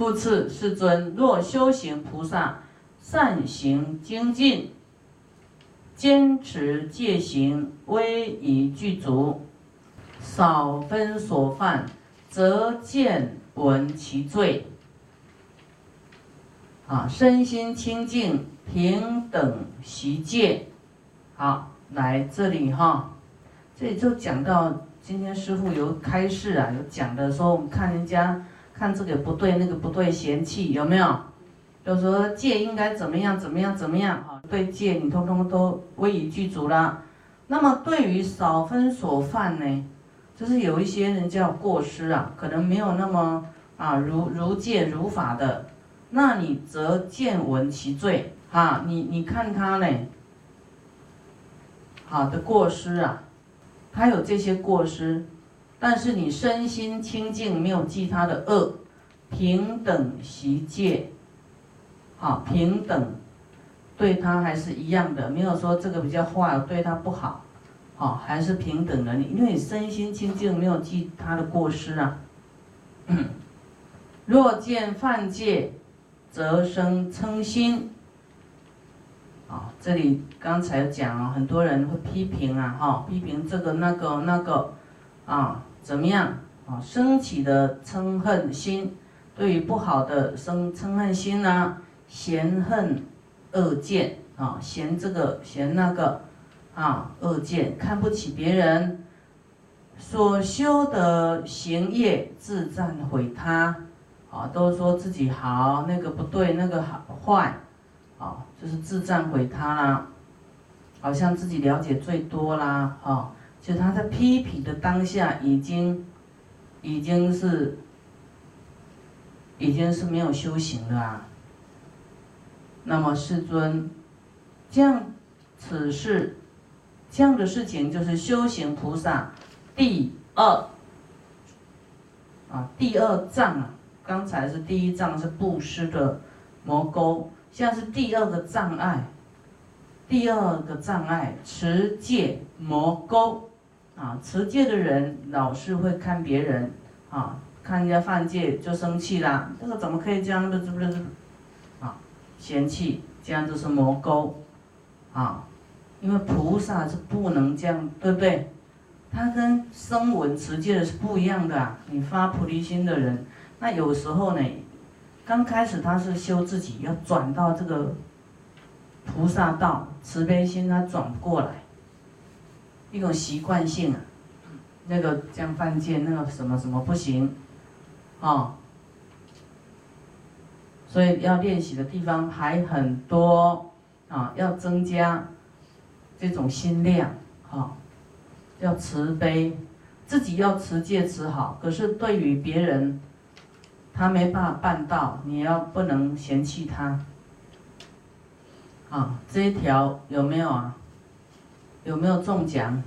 复次，世尊，若修行菩萨善行精进，坚持戒行，威仪具足，少分所犯，则见闻其罪。啊，身心清净，平等习戒。好，来这里哈，这里就讲到今天师傅有开示啊，有讲的说，我们看人家看这个不对，那个不对，嫌弃有没有？就说戒应该怎么样，怎么样，怎么样？哈，对戒你通通都威仪具足了。那么对于少分所犯呢，就是有一些人叫过失啊，可能没有那么啊如如戒如法的，那你则见闻其罪啊，你你看他呢，好的过失啊，他有这些过失，但是你身心清净，没有记他的恶，平等习戒。好，平等，对他还是一样的，没有说这个比较坏，对他不好，好，还是平等的。你因为你身心清净，没有记他的过失啊。若见犯戒，则生嗔心。啊，这里刚才讲啊，很多人会批评啊，哈，批评这个那个那个，啊，怎么样？啊？升起的嗔恨心，对于不好的生嗔恨心呢？嫌恨恶见。啊，嫌这个嫌那个。啊，恶见看不起别人，所修的行业自赞毁他。啊，都说自己好，那个不对，那个好坏。啊，就是自赞毁他啦，好像自己了解最多啦。啊就他在批评的当下，已经已经是已经是没有修行了啊。那么世尊，这样此事，这样的事情就是修行菩萨第二啊第二障啊，刚才是第一障是布施的魔沟，现在是第二个障碍，第二个障碍持戒魔沟啊，持戒的人老是会看别人啊，看人家犯戒就生气啦，这个怎么可以这样的，是不是？啊嫌弃，这样就是魔沟，啊，因为菩萨是不能这样，对不对？他跟声闻持戒的是不一样的啊。你发菩提心的人，那有时候呢，刚开始他是修自己，要转到这个菩萨道，慈悲心他转不过来，一种习惯性啊，那个这样犯贱，那个什么什么不行，啊。所以要练习的地方还很多啊，要增加这种心量，哈，要慈悲，自己要持戒持好。可是对于别人，他没办法办到，你要不能嫌弃他。啊，这一条有没有啊？有没有中奖？